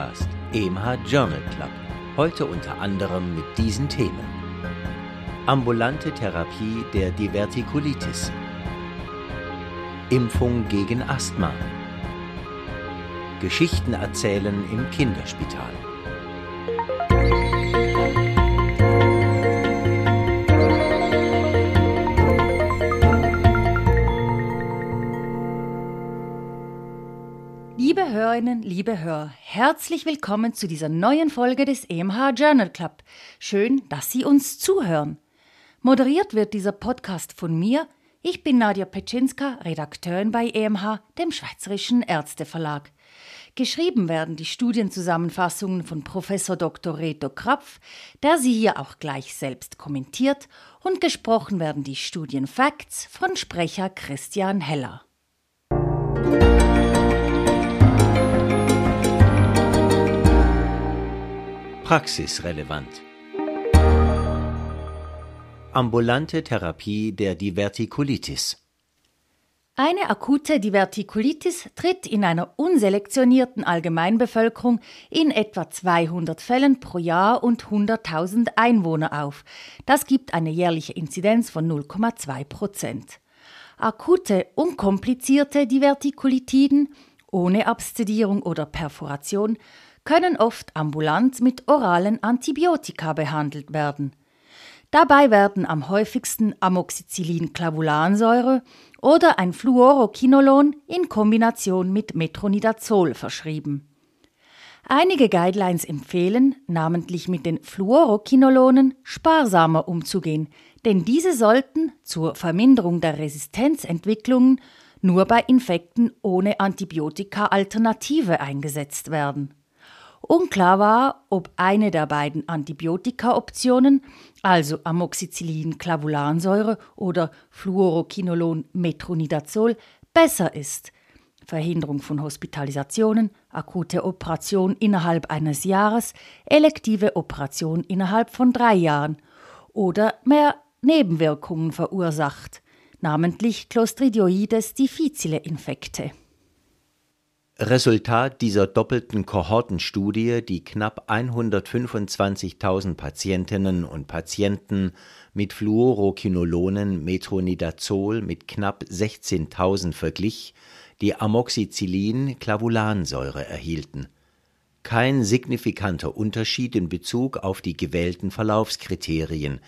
Podcast, EMH Journal Club. Heute unter anderem mit diesen Themen. Ambulante Therapie der Divertikulitis. Impfung gegen Asthma. Geschichten erzählen im Kinderspital. Hörerinnen, liebe Hörer, herzlich willkommen zu dieser neuen Folge des EMH Journal Club. Schön, dass Sie uns zuhören. Moderiert wird dieser Podcast von mir. Ich bin Nadja Petschinska, Redakteurin bei EMH, dem Schweizerischen Ärzteverlag. Geschrieben werden die Studienzusammenfassungen von Professor Dr. Reto Krapf, der sie hier auch gleich selbst kommentiert, und gesprochen werden die Studienfacts von Sprecher Christian Heller. Praxisrelevant. Ambulante Therapie der Divertikulitis. Eine akute Divertikulitis tritt in einer unselektionierten Allgemeinbevölkerung in etwa 200 Fällen pro Jahr und 100.000 Einwohner auf. Das gibt eine jährliche Inzidenz von 0,2 Prozent. Akute, unkomplizierte Divertikulitiden ohne Abszedierung oder Perforation können oft ambulant mit oralen Antibiotika behandelt werden. Dabei werden am häufigsten Amoxicillin-Clavulansäure oder ein Fluoroquinolon in Kombination mit Metronidazol verschrieben. Einige Guidelines empfehlen, namentlich mit den Fluoroquinolonen, sparsamer umzugehen, denn diese sollten zur Verminderung der Resistenzentwicklungen nur bei Infekten ohne Antibiotika-Alternative eingesetzt werden. Unklar war, ob eine der beiden Antibiotika-Optionen, also Amoxicillin-Clavulansäure oder Fluoroquinolon-Metronidazol, besser ist. Verhinderung von Hospitalisationen, akute Operation innerhalb eines Jahres, elektive Operation innerhalb von drei Jahren oder mehr Nebenwirkungen verursacht, namentlich Clostridioides difficile Infekte. Resultat dieser doppelten Kohortenstudie, die knapp 125.000 Patientinnen und Patienten mit Fluoroquinolonen Metronidazol mit knapp 16.000 verglich, die Amoxicillin-Clavulansäure erhielten. Kein signifikanter Unterschied in Bezug auf die gewählten Verlaufskriterien,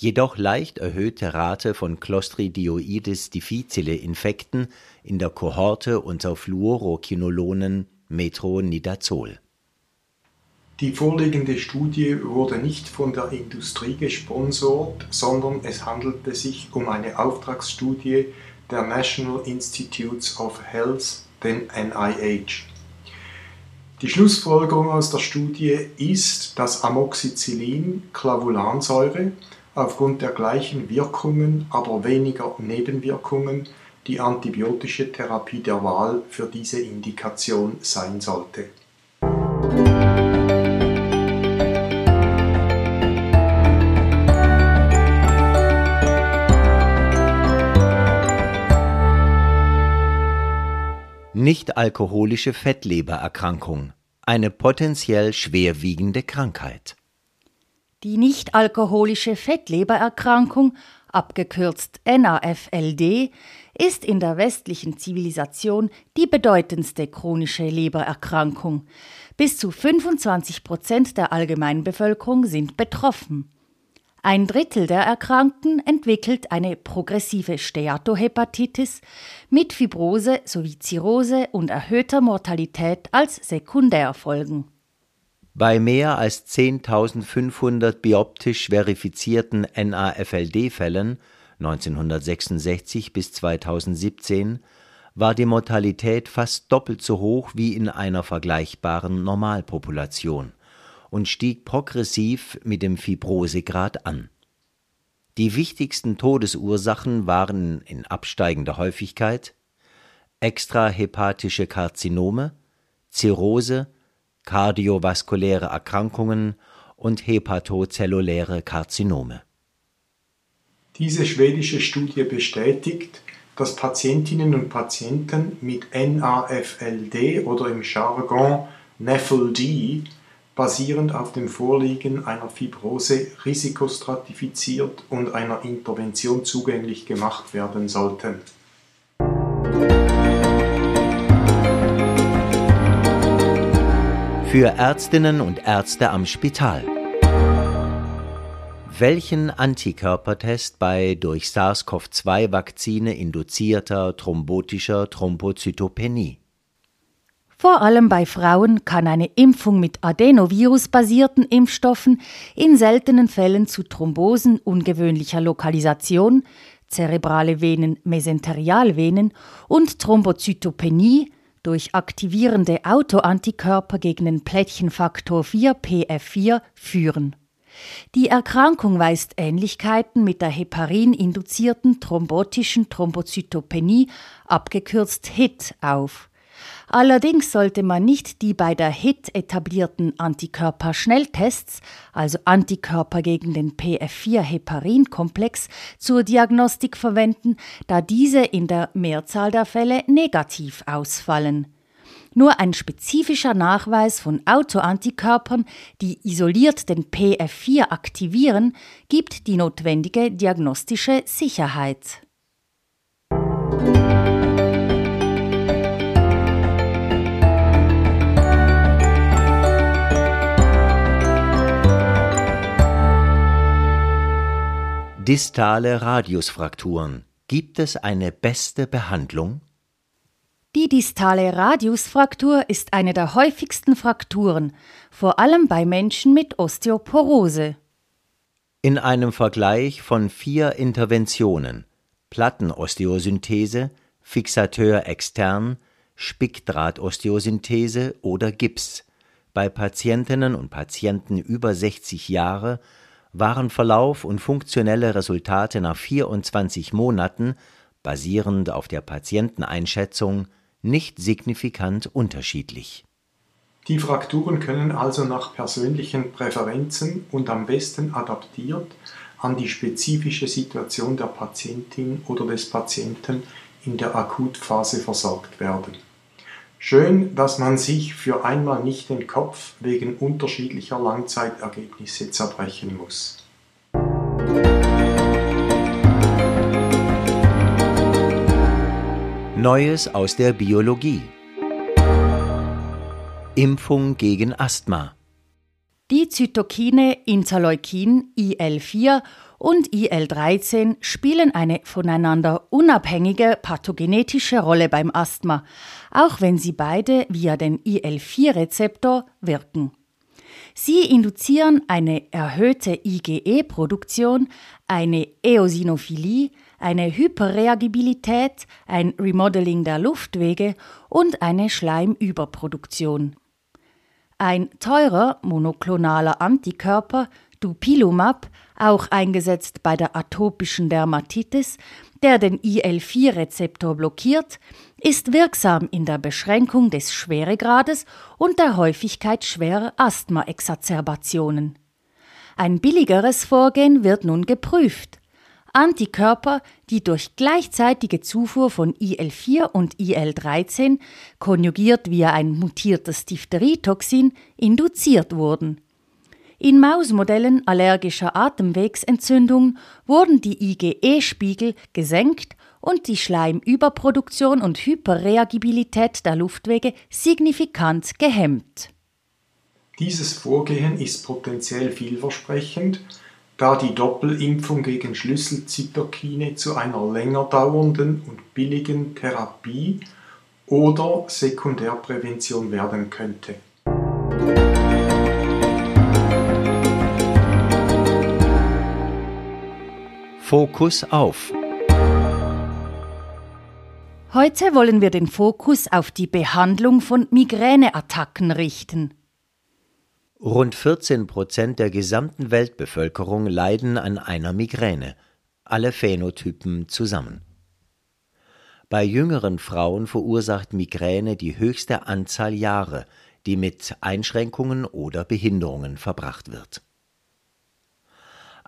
jedoch leicht erhöhte Rate von Clostridioides difficile Infekten in der Kohorte unter Fluoroquinolonen Metronidazol. Die vorliegende Studie wurde nicht von der Industrie gesponsort, sondern es handelte sich um eine Auftragsstudie der National Institutes of Health, den NIH. Die Schlussfolgerung aus der Studie ist, dass Amoxicillin, Clavulansäure, aufgrund der gleichen Wirkungen, aber weniger Nebenwirkungen die antibiotische Therapie der Wahl für diese Indikation sein sollte. Nicht-alkoholische Fettlebererkrankung, eine potenziell schwerwiegende Krankheit. Die nichtalkoholische Fettlebererkrankung, abgekürzt NAFLD, ist in der westlichen Zivilisation die bedeutendste chronische Lebererkrankung. Bis zu 25 Prozent der Allgemeinbevölkerung sind betroffen. Ein Drittel der Erkrankten entwickelt eine progressive Steatohepatitis mit Fibrose sowie Zirrhose und erhöhter Mortalität als Sekundärfolgen. Bei mehr als 10.500 bioptisch verifizierten NAFLD-Fällen 1966 bis 2017 war die Mortalität fast doppelt so hoch wie in einer vergleichbaren Normalpopulation und stieg progressiv mit dem Fibrosegrad an. Die wichtigsten Todesursachen waren in absteigender Häufigkeit extrahepatische Karzinome, Zirrhose, kardiovaskuläre Erkrankungen und hepatozelluläre Karzinome. Diese schwedische Studie bestätigt, dass Patientinnen und Patienten mit NAFLD oder im Jargon NAFLD basierend auf dem Vorliegen einer Fibrose risikostratifiziert und einer Intervention zugänglich gemacht werden sollten. Für Ärztinnen und Ärzte am Spital. Welchen Antikörpertest bei durch SARS-CoV-2-Vakzine induzierter thrombotischer Thrombozytopenie? Vor allem bei Frauen kann eine Impfung mit Adenovirus-basierten Impfstoffen in seltenen Fällen zu Thrombosen ungewöhnlicher Lokalisation, zerebrale Venen, Mesenterialvenen und Thrombozytopenie durch aktivierende Autoantikörper gegen den Plättchenfaktor 4 PF4 führen. Die Erkrankung weist Ähnlichkeiten mit der heparin-induzierten thrombotischen Thrombozytopenie, abgekürzt HIT, auf. Allerdings sollte man nicht die bei der HIT etablierten Antikörperschnelltests, also Antikörper gegen den PF4-Heparin-Komplex, zur Diagnostik verwenden, da diese in der Mehrzahl der Fälle negativ ausfallen. Nur ein spezifischer Nachweis von Autoantikörpern, die isoliert den PF4 aktivieren, gibt die notwendige diagnostische Sicherheit. Distale Radiusfrakturen. Gibt es eine beste Behandlung? Die distale Radiusfraktur ist eine der häufigsten Frakturen, vor allem bei Menschen mit Osteoporose. In einem Vergleich von vier Interventionen Plattenosteosynthese, Fixateur extern, Spickdrahtosteosynthese oder Gips bei Patientinnen und Patienten über 60 Jahre waren Verlauf und funktionelle Resultate nach 24 Monaten, basierend auf der Patienteneinschätzung, nicht signifikant unterschiedlich. Die Frakturen können also nach persönlichen Präferenzen und am besten adaptiert an die spezifische Situation der Patientin oder des Patienten in der Akutphase versorgt werden. Schön, dass man sich für einmal nicht den Kopf wegen unterschiedlicher Langzeitergebnisse zerbrechen muss. Neues aus der Biologie. Impfung gegen Asthma. Die Zytokine Interleukin IL4 und IL13 spielen eine voneinander unabhängige pathogenetische Rolle beim Asthma, auch wenn sie beide via den IL4-Rezeptor wirken. Sie induzieren eine erhöhte IgE-Produktion, eine Eosinophilie, eine Hyperreagibilität, ein Remodeling der Luftwege und eine Schleimüberproduktion. Ein teurer monoklonaler Antikörper, Dupilumab, auch eingesetzt bei der atopischen Dermatitis, der den IL-4-Rezeptor blockiert, ist wirksam in der Beschränkung des Schweregrades und der Häufigkeit schwerer Asthma-Exacerbationen. Ein billigeres Vorgehen wird nun geprüft. Antikörper, die durch gleichzeitige Zufuhr von IL-4 und IL-13, konjugiert via ein mutiertes Diphtherietoxin, induziert wurden. In Mausmodellen allergischer Atemwegsentzündung wurden die IgE-Spiegel gesenkt und die Schleimüberproduktion und Hyperreagibilität der Luftwege signifikant gehemmt. Dieses Vorgehen ist potenziell vielversprechend, da die Doppelimpfung gegen Schlüsselzytokine zu einer länger dauernden und billigen Therapie oder Sekundärprävention werden könnte. Fokus auf. Heute wollen wir den Fokus auf die Behandlung von Migräneattacken richten. Rund 14 Prozent der gesamten Weltbevölkerung leiden an einer Migräne, alle Phänotypen zusammen. Bei jüngeren Frauen verursacht Migräne die höchste Anzahl Jahre, die mit Einschränkungen oder Behinderungen verbracht wird.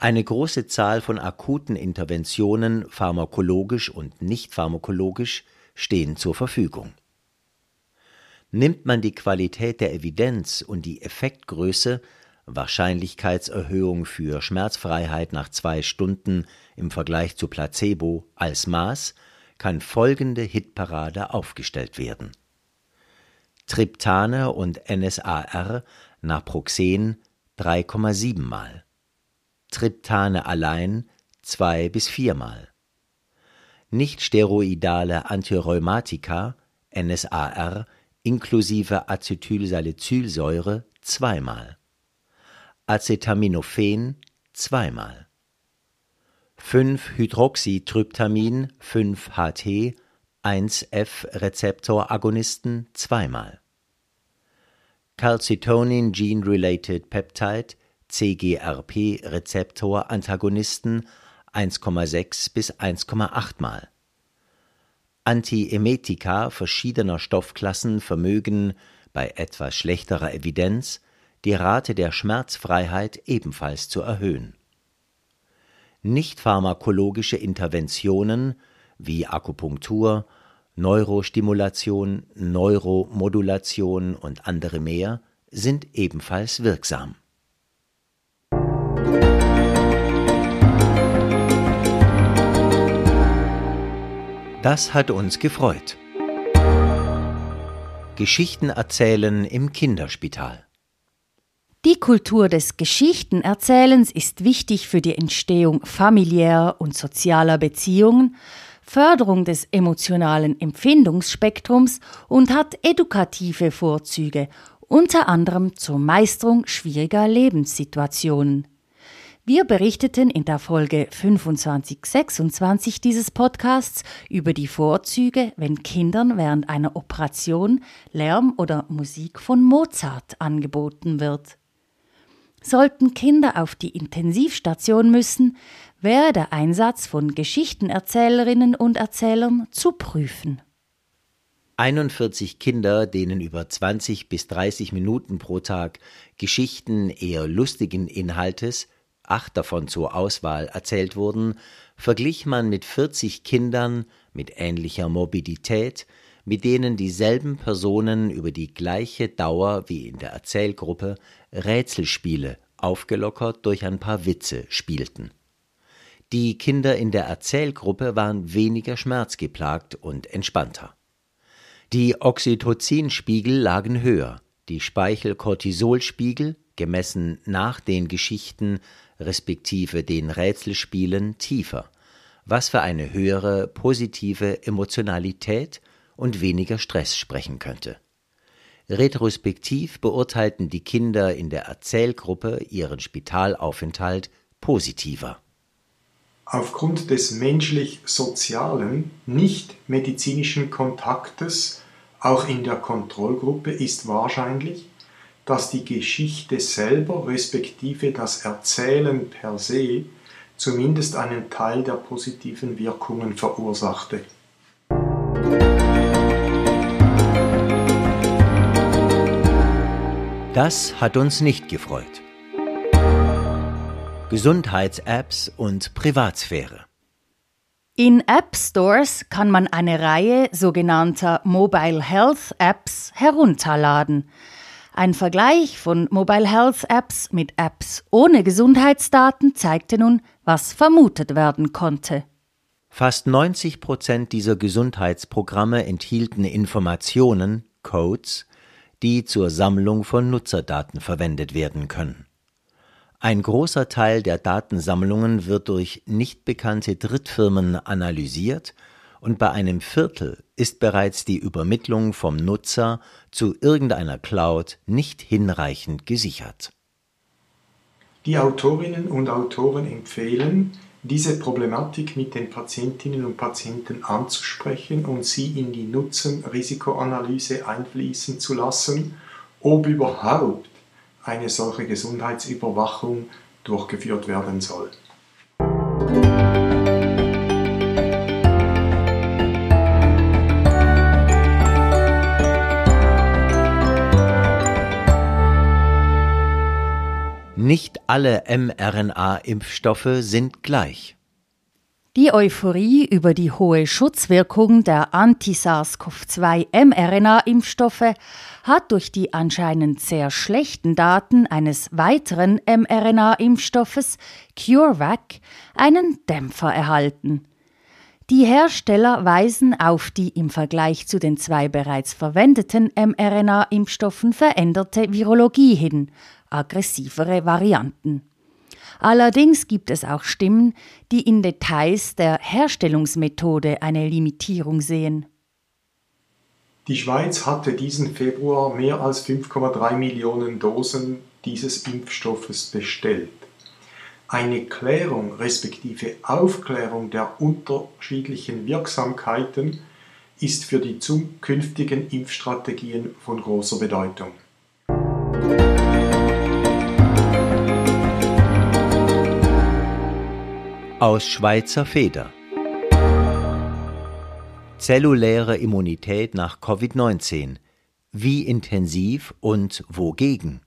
Eine große Zahl von akuten Interventionen, pharmakologisch und nicht pharmakologisch, stehen zur Verfügung. Nimmt man die Qualität der Evidenz und die Effektgröße Wahrscheinlichkeitserhöhung für Schmerzfreiheit nach zwei Stunden im Vergleich zu Placebo als Maß, kann folgende Hitparade aufgestellt werden. Triptane und NSAR Naproxen 3,7 mal. Triptane allein 2 bis 4 mal. Nichtsteroidale Antirheumatika NSAR inklusive Acetylsalicylsäure zweimal. Acetaminophen zweimal. 5-Hydroxytryptamin 5-HT 1F-Rezeptor-Agonisten zweimal. Calcitonin Gene-Related Peptide CGRP-Rezeptor-Antagonisten 1,6 bis 1,8 mal. Antiemetika verschiedener Stoffklassen vermögen bei etwas schlechterer Evidenz die Rate der Schmerzfreiheit ebenfalls zu erhöhen. Nichtpharmakologische Interventionen wie Akupunktur, Neurostimulation, Neuromodulation und andere mehr sind ebenfalls wirksam. Das hat uns gefreut. Geschichten erzählen im Kinderspital. Die Kultur des Geschichtenerzählens ist wichtig für die Entstehung familiärer und sozialer Beziehungen, Förderung des emotionalen Empfindungsspektrums und hat edukative Vorzüge, unter anderem zur Meisterung schwieriger Lebenssituationen. Wir berichteten in der Folge 2526 dieses Podcasts über die Vorzüge, wenn Kindern während einer Operation Lärm oder Musik von Mozart angeboten wird. Sollten Kinder auf die Intensivstation müssen, wäre der Einsatz von Geschichtenerzählerinnen und Erzählern zu prüfen. 41 Kinder, denen über 20 bis 30 Minuten pro Tag Geschichten eher lustigen Inhaltes, acht davon zur Auswahl erzählt wurden, verglich man mit 40 Kindern mit ähnlicher Morbidität, mit denen dieselben Personen über die gleiche Dauer wie in der Erzählgruppe Rätselspiele, aufgelockert durch ein paar Witze, spielten. Die Kinder in der Erzählgruppe waren weniger schmerzgeplagt und entspannter. Die Oxytocinspiegel lagen höher, die Speichel-Cortisolspiegel, gemessen nach den Geschichten respektive den Rätselspielen, tiefer, was für eine höhere positive Emotionalität und weniger Stress sprechen könnte. Retrospektiv beurteilten die Kinder in der Erzählgruppe ihren Spitalaufenthalt positiver. Aufgrund des menschlich-sozialen, nicht medizinischen Kontaktes auch in der Kontrollgruppe ist wahrscheinlich, dass die Geschichte selber respektive das Erzählen per se zumindest einen Teil der positiven Wirkungen verursachte. Das hat uns nicht gefreut. Gesundheits-Apps und Privatsphäre. In App Stores kann man eine Reihe sogenannter Mobile Health Apps herunterladen. Ein Vergleich von Mobile Health Apps mit Apps ohne Gesundheitsdaten zeigte nun, was vermutet werden konnte. Fast 90 Prozent dieser Gesundheitsprogramme enthielten Informationen, Codes, die zur Sammlung von Nutzerdaten verwendet werden können. Ein großer Teil der Datensammlungen wird durch nicht bekannte Drittfirmen analysiert und bei einem Viertel ist bereits die Übermittlung vom Nutzer zu irgendeiner Cloud nicht hinreichend gesichert. Die Autorinnen und Autoren empfehlen, diese Problematik mit den Patientinnen und Patienten anzusprechen und sie in die Nutzen-Risikoanalyse einfließen zu lassen, ob überhaupt eine solche Gesundheitsüberwachung durchgeführt werden soll. Nicht alle mRNA-Impfstoffe sind gleich. Die Euphorie über die hohe Schutzwirkung der Anti-SARS-CoV-2 mRNA-Impfstoffe hat durch die anscheinend sehr schlechten Daten eines weiteren mRNA-Impfstoffes CureVac einen Dämpfer erhalten. Die Hersteller weisen auf die im Vergleich zu den zwei bereits verwendeten mRNA-Impfstoffen veränderte Virologie hin, aggressivere Varianten. Allerdings gibt es auch Stimmen, die in Details der Herstellungsmethode eine Limitierung sehen. Die Schweiz hatte diesen Februar mehr als 5,3 Millionen Dosen dieses Impfstoffes bestellt. Eine Klärung respektive Aufklärung der unterschiedlichen Wirksamkeiten ist für die zukünftigen Impfstrategien von großer Bedeutung. Aus Schweizer Feder. Zelluläre Immunität nach Covid-19. Wie intensiv und wogegen?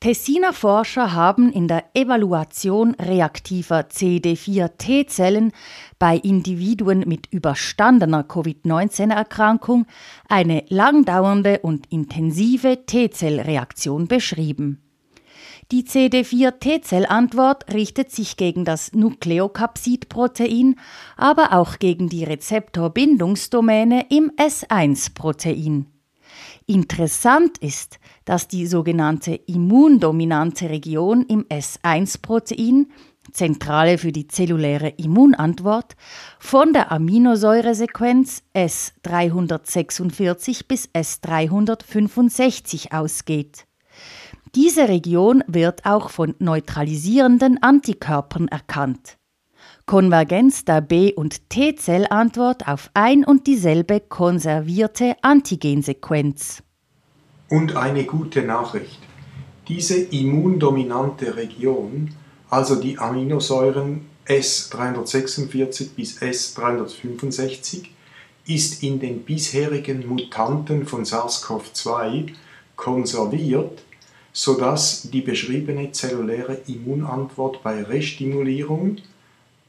Tessiner Forscher haben in der Evaluation reaktiver CD4-T-Zellen bei Individuen mit überstandener Covid-19-Erkrankung eine langdauernde und intensive T-Zellreaktion beschrieben. Die CD4-T-Zellantwort richtet sich gegen das Nukleokapsidprotein, aber auch gegen die Rezeptorbindungsdomäne im S1-Protein. Interessant ist, dass die sogenannte immundominante Region im S1-Protein, Zentrale für die zelluläre Immunantwort, von der Aminosäuresequenz S346 bis S365 ausgeht. Diese Region wird auch von neutralisierenden Antikörpern erkannt. Konvergenz der B- und T-Zellantwort auf ein und dieselbe konservierte Antigensequenz. Und eine gute Nachricht. Diese immundominante Region, also die Aminosäuren S346 bis S365, ist in den bisherigen Mutanten von SARS-CoV-2 konserviert sodass die beschriebene zelluläre Immunantwort bei Restimulierung,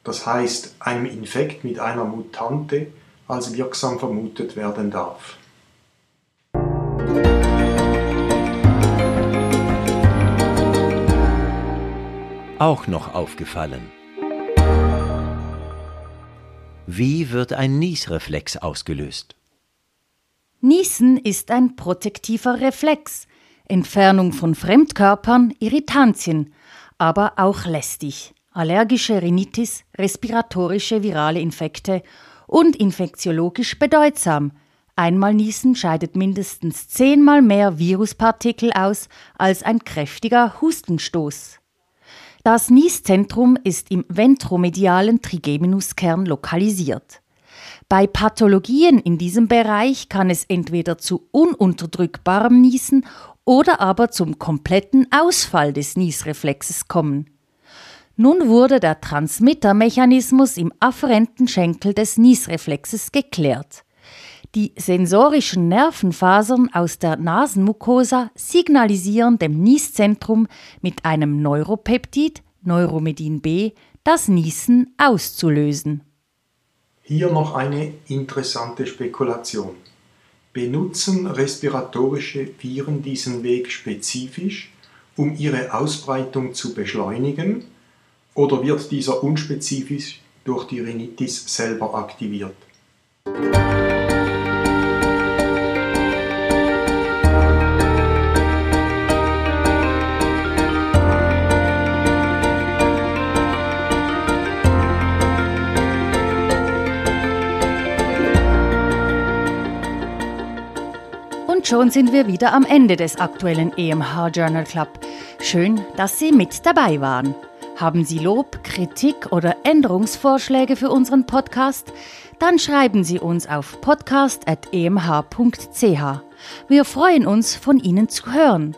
das heißt einem Infekt mit einer Mutante, als wirksam vermutet werden darf. Auch noch aufgefallen. Wie wird ein Niesreflex ausgelöst? Niesen ist ein protektiver Reflex, Entfernung von Fremdkörpern, Irritantien, aber auch lästig, allergische Rhinitis, respiratorische virale Infekte und infektiologisch bedeutsam. Einmal niesen scheidet mindestens zehnmal mehr Viruspartikel aus als ein kräftiger Hustenstoß. Das Nieszentrum ist im ventromedialen Trigeminuskern lokalisiert. Bei Pathologien in diesem Bereich kann es entweder zu ununterdrückbarem Niesen oder aber zum kompletten Ausfall des Niesreflexes kommen. Nun wurde der Transmittermechanismus im afferenten Schenkel des Niesreflexes geklärt. Die sensorischen Nervenfasern aus der Nasenmucosa signalisieren dem Nieszentrum mit einem Neuropeptid, Neuromedin B, das Niesen auszulösen. Hier noch eine interessante Spekulation. Benutzen respiratorische Viren diesen Weg spezifisch, um ihre Ausbreitung zu beschleunigen, oder wird dieser unspezifisch durch die Rhinitis selber aktiviert? Schon sind wir wieder am Ende des aktuellen EMH Journal Club. Schön, dass Sie mit dabei waren. Haben Sie Lob, Kritik oder Änderungsvorschläge für unseren Podcast? Dann schreiben Sie uns auf podcast.emh.ch. Wir freuen uns, von Ihnen zu hören.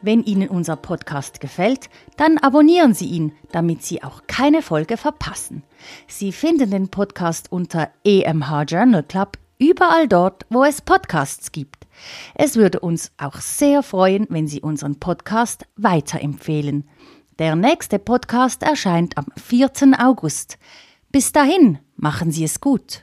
Wenn Ihnen unser Podcast gefällt, dann abonnieren Sie ihn, damit Sie auch keine Folge verpassen. Sie finden den Podcast unter EMH Journal Club überall dort, wo es Podcasts gibt. Es würde uns auch sehr freuen, wenn Sie unseren Podcast weiterempfehlen. Der nächste Podcast erscheint am 4. August. Bis dahin, machen Sie es gut.